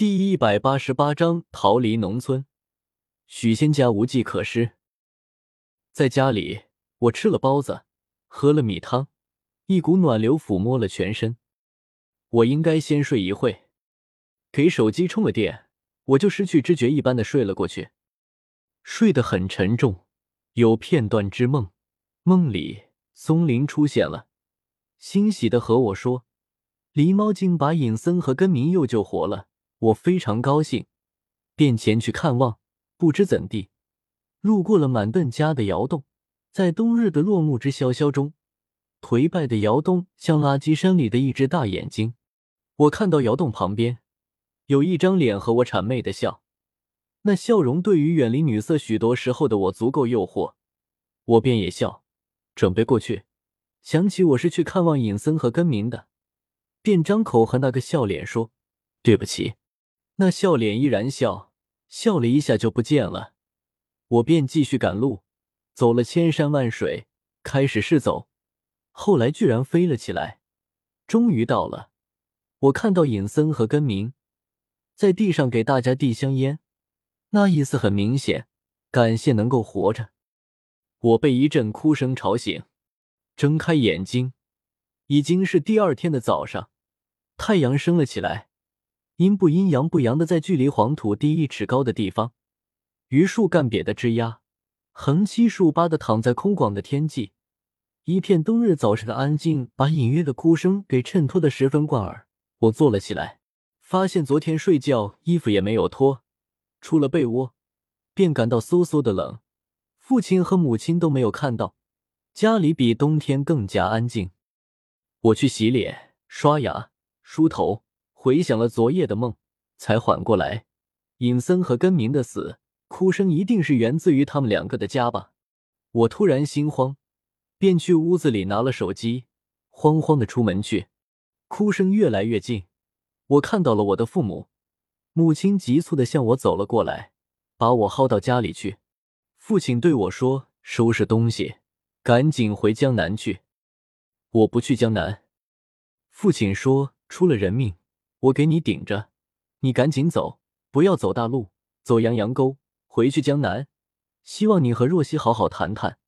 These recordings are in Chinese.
第一百八十八章逃离农村。许仙家无计可施，在家里我吃了包子，喝了米汤，一股暖流抚摸了全身。我应该先睡一会，给手机充了电，我就失去知觉一般的睡了过去，睡得很沉重，有片段之梦，梦里松林出现了，欣喜的和我说，狸猫精把尹森和根明又救活了，我非常高兴，便前去看望。不知怎地，路过了满顿家的窑洞，在冬日的落木之萧萧中，颓败的窑洞像垃圾山里的一只大眼睛。我看到窑洞旁边有一张脸和我谄媚的笑，那笑容对于远离女色许多时候的我足够诱惑，我便也笑，准备过去。想起我是去看望尹森和根明的，便张口和那个笑脸说：“对不起。”那笑脸依然笑。笑了一下就不见了，我便继续赶路，走了千山万水，开始是走，后来居然飞了起来，终于到了。我看到尹森和根明在地上给大家递香烟，那意思很明显，感谢能够活着。我被一阵哭声吵醒，睁开眼睛，已经是第二天的早上，太阳升了起来。阴不阴阳不阳的，在距离黄土地一尺高的地方，榆树干瘪的枝桠横七竖八的躺在空广的天际，一片冬日早晨的安静，把隐约的哭声给衬托的十分贯耳。我坐了起来，发现昨天睡觉衣服也没有脱，出了被窝，便感到嗖嗖的冷。父亲和母亲都没有看到，家里比冬天更加安静。我去洗脸、刷牙、梳头。回想了昨夜的梦，才缓过来。尹森和根明的死，哭声一定是源自于他们两个的家吧？我突然心慌，便去屋子里拿了手机，慌慌的出门去。哭声越来越近，我看到了我的父母，母亲急促的向我走了过来，把我薅到家里去。父亲对我说：“收拾东西，赶紧回江南去。”我不去江南。父亲说：“出了人命。”我给你顶着，你赶紧走，不要走大路，走阳阳沟，回去江南。希望你和若曦好好谈谈，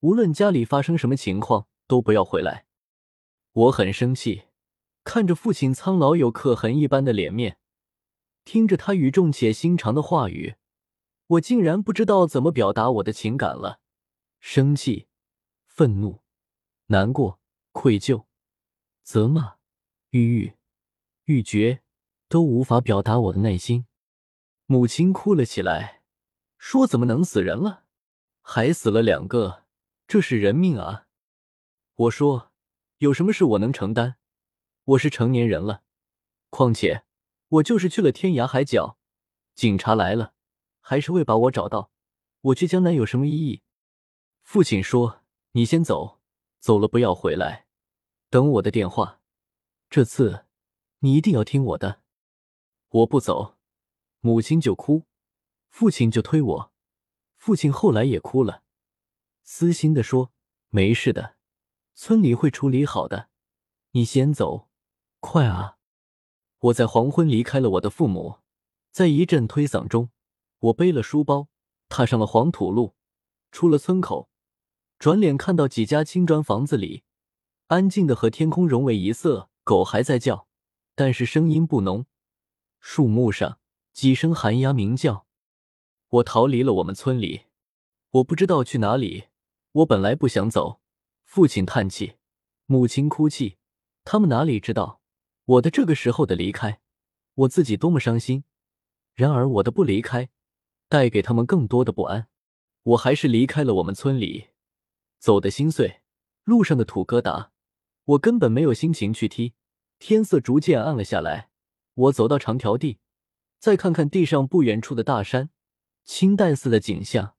无论家里发生什么情况，都不要回来。我很生气，看着父亲苍老有刻痕一般的脸面，听着他语重且心长的话语，我竟然不知道怎么表达我的情感了。生气、愤怒、难过、愧疚、责骂、郁郁。欲绝，都无法表达我的内心。母亲哭了起来，说：“怎么能死人了？还死了两个，这是人命啊！”我说：“有什么事我能承担？我是成年人了，况且我就是去了天涯海角，警察来了还是会把我找到。我去江南有什么意义？”父亲说：“你先走，走了不要回来，等我的电话。这次。”你一定要听我的，我不走，母亲就哭，父亲就推我，父亲后来也哭了，撕心的说：“没事的，村里会处理好的，你先走，快啊！”我在黄昏离开了我的父母，在一阵推搡中，我背了书包，踏上了黄土路，出了村口，转脸看到几家青砖房子里，安静的和天空融为一色，狗还在叫。但是声音不浓，树木上几声寒鸦鸣叫。我逃离了我们村里，我不知道去哪里。我本来不想走，父亲叹气，母亲哭泣，他们哪里知道我的这个时候的离开，我自己多么伤心。然而我的不离开，带给他们更多的不安。我还是离开了我们村里，走的心碎，路上的土疙瘩，我根本没有心情去踢。天色逐渐暗了下来，我走到长条地，再看看地上不远处的大山，清淡似的景象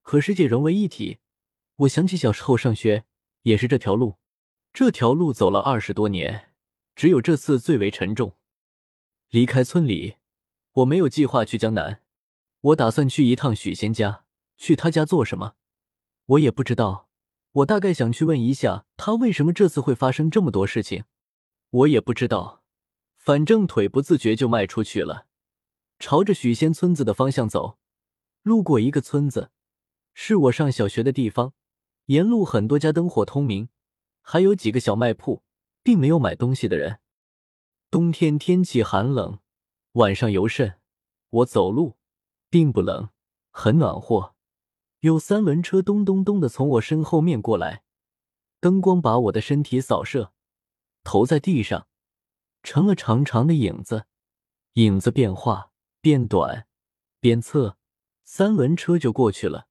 和世界融为一体。我想起小时候上学也是这条路，这条路走了二十多年，只有这次最为沉重。离开村里，我没有计划去江南，我打算去一趟许仙家，去他家做什么，我也不知道。我大概想去问一下他为什么这次会发生这么多事情。我也不知道，反正腿不自觉就迈出去了，朝着许仙村子的方向走。路过一个村子，是我上小学的地方，沿路很多家灯火通明，还有几个小卖铺，并没有买东西的人。冬天天气寒冷，晚上尤甚。我走路并不冷，很暖和。有三轮车咚咚咚的从我身后面过来，灯光把我的身体扫射，投在地上，成了长长的影子。影子变化变短，变侧，三轮车就过去了，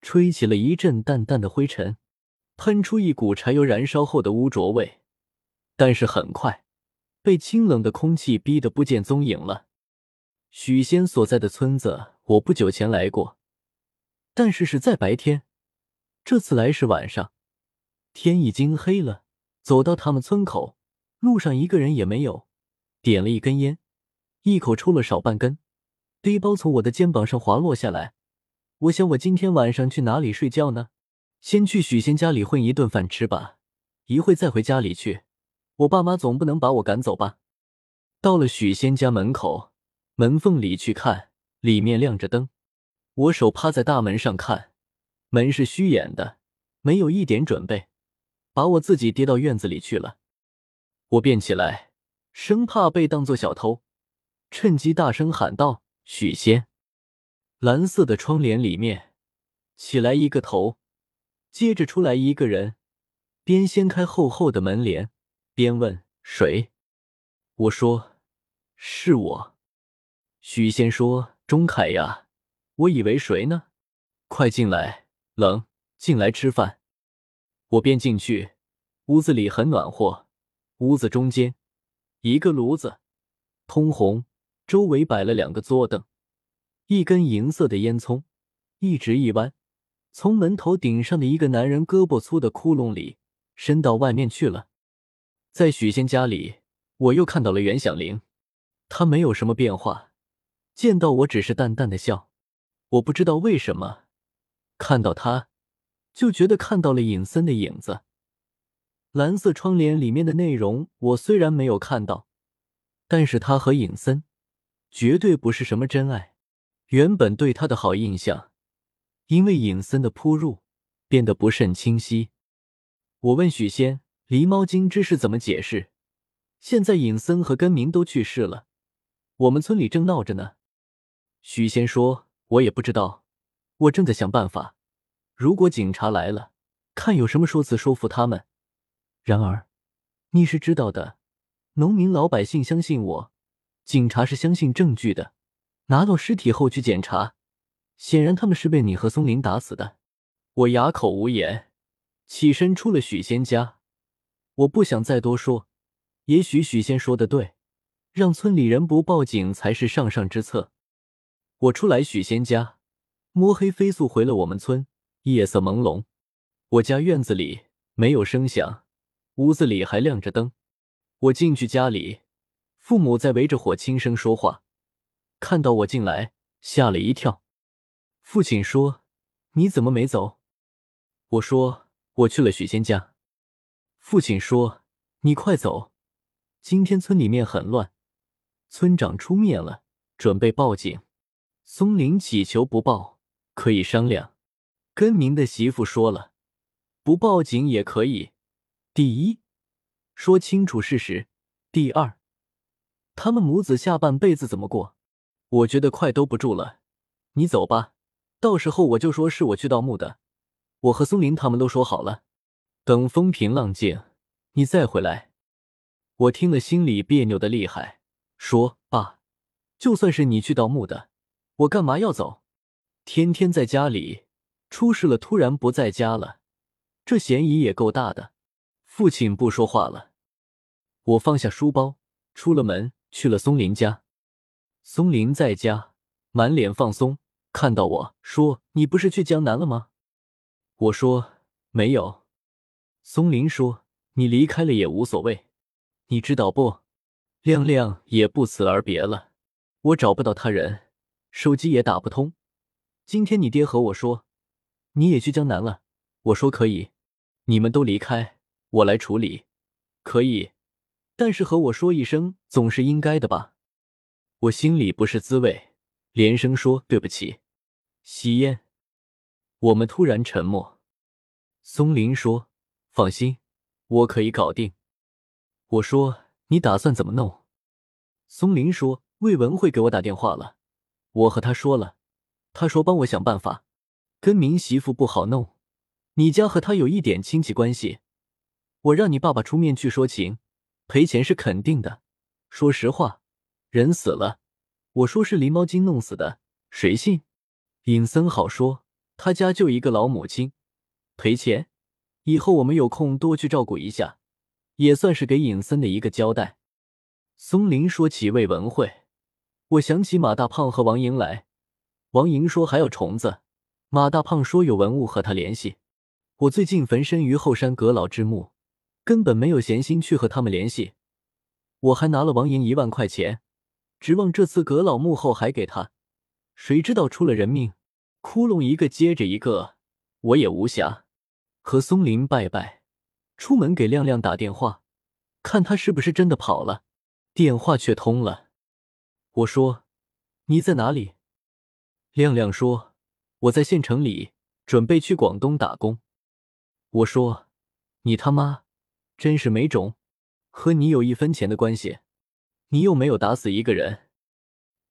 吹起了一阵淡淡的灰尘，喷出一股柴油燃烧后的污浊味。但是很快，被清冷的空气逼得不见踪影了。许仙所在的村子，我不久前来过，但是是在白天。这次来是晚上，天已经黑了。走到他们村口，路上一个人也没有。点了一根烟，一口抽了少半根，背包从我的肩膀上滑落下来。我想，我今天晚上去哪里睡觉呢？先去许仙家里混一顿饭吃吧，一会再回家里去。我爸妈总不能把我赶走吧？到了许仙家门口。门缝里去看，里面亮着灯。我手趴在大门上看，门是虚掩的，没有一点准备，把我自己跌到院子里去了。我便起来，生怕被当作小偷，趁机大声喊道：“许仙！”蓝色的窗帘里面起来一个头，接着出来一个人，边掀开厚厚的门帘，边问：“谁？”我说：“是我。”许仙说：“钟凯呀，我以为谁呢？快进来，冷，进来吃饭。”我便进去，屋子里很暖和。屋子中间一个炉子，通红，周围摆了两个桌凳，一根银色的烟囱一直一弯，从门头顶上的一个男人胳膊粗的窟窿里伸到外面去了。在许仙家里，我又看到了袁响铃，他没有什么变化。见到我只是淡淡的笑，我不知道为什么看到他，就觉得看到了尹森的影子。蓝色窗帘里面的内容我虽然没有看到，但是他和尹森绝对不是什么真爱。原本对他的好印象，因为尹森的扑入变得不甚清晰。我问许仙，狸猫精之事怎么解释？现在尹森和根明都去世了，我们村里正闹着呢。许仙说：“我也不知道，我正在想办法。如果警察来了，看有什么说辞说服他们。然而，你是知道的，农民老百姓相信我，警察是相信证据的。拿到尸体后去检查，显然他们是被你和松林打死的。”我哑口无言，起身出了许仙家。我不想再多说，也许许仙说的对，让村里人不报警才是上上之策。我出来许仙家，摸黑飞速回了我们村。夜色朦胧，我家院子里没有声响，屋子里还亮着灯。我进去家里，父母在围着火轻声说话，看到我进来，吓了一跳。父亲说：“你怎么没走？”我说：“我去了许仙家。”父亲说：“你快走，今天村里面很乱，村长出面了，准备报警。”松林乞求不报可以商量，跟明的媳妇说了，不报警也可以。第一，说清楚事实；第二，他们母子下半辈子怎么过？我觉得快兜不住了，你走吧，到时候我就说是我去盗墓的。我和松林他们都说好了，等风平浪静，你再回来。我听了心里别扭的厉害，说爸，就算是你去盗墓的。我干嘛要走？天天在家里，出事了突然不在家了，这嫌疑也够大的。父亲不说话了。我放下书包，出了门，去了松林家。松林在家，满脸放松，看到我说：“你不是去江南了吗？”我说：“没有。”松林说：“你离开了也无所谓，你知道不？亮亮也不辞而别了，我找不到他人。”手机也打不通。今天你爹和我说，你也去江南了。我说可以，你们都离开，我来处理，可以。但是和我说一声总是应该的吧？我心里不是滋味，连声说对不起。吸烟。我们突然沉默。松林说：“放心，我可以搞定。”我说：“你打算怎么弄？”松林说：“魏文会给我打电话了，我和他说了，他说帮我想办法。跟明媳妇不好弄，你家和他有一点亲戚关系，我让你爸爸出面去说情，赔钱是肯定的。说实话，人死了，我说是狸猫精弄死的，谁信？尹森好说，他家就一个老母亲，赔钱，以后我们有空多去照顾一下。”也算是给尹森的一个交代。松林说起魏文慧，我想起马大胖和王莹来。王莹说还有虫子，马大胖说有文物和他联系。我最近焚身于后山阁老之墓，根本没有闲心去和他们联系。我还拿了王莹一万块钱，指望这次阁老墓后还给他。谁知道出了人命，窟窿一个接着一个，我也无暇和松林拜拜。出门给亮亮打电话，看他是不是真的跑了。电话却通了。我说：“你在哪里？”亮亮说：“我在县城里，准备去广东打工。”我说：“你他妈真是没种，和你有一分钱的关系，你又没有打死一个人。”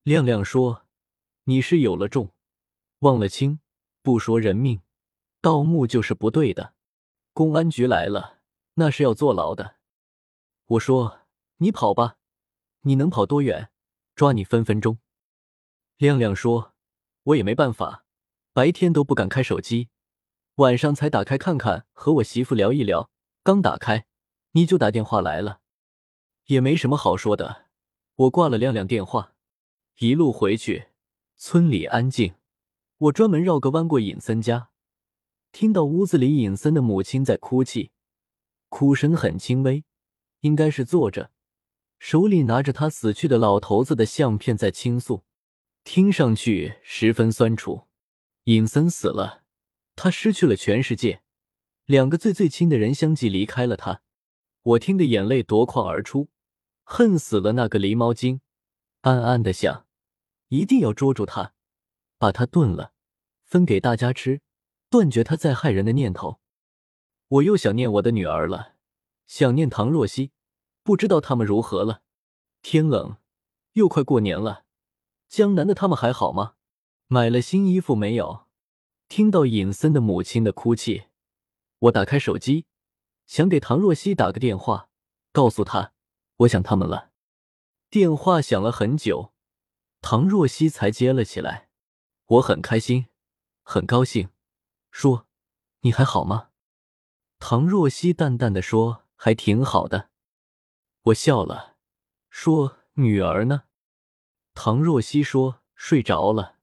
亮亮说：“你是有了重，忘了轻，不说人命，盗墓就是不对的。公安局来了。”那是要坐牢的。我说：“你跑吧，你能跑多远？抓你分分钟。”亮亮说：“我也没办法，白天都不敢开手机，晚上才打开看看，和我媳妇聊一聊。刚打开，你就打电话来了，也没什么好说的。”我挂了亮亮电话，一路回去，村里安静。我专门绕个弯过尹森家，听到屋子里尹森的母亲在哭泣。哭声很轻微，应该是坐着，手里拿着他死去的老头子的相片在倾诉，听上去十分酸楚。尹森死了，他失去了全世界，两个最最亲的人相继离开了他。我听得眼泪夺眶而出，恨死了那个狸猫精，暗暗的想，一定要捉住他，把他炖了，分给大家吃，断绝他再害人的念头。我又想念我的女儿了，想念唐若曦，不知道他们如何了。天冷，又快过年了，江南的他们还好吗？买了新衣服没有？听到尹森的母亲的哭泣，我打开手机，想给唐若曦打个电话，告诉她我想他们了。电话响了很久，唐若曦才接了起来。我很开心，很高兴，说：“你还好吗？”唐若曦淡淡的说：“还挺好的。”我笑了，说：“女儿呢？”唐若曦说：“睡着了。”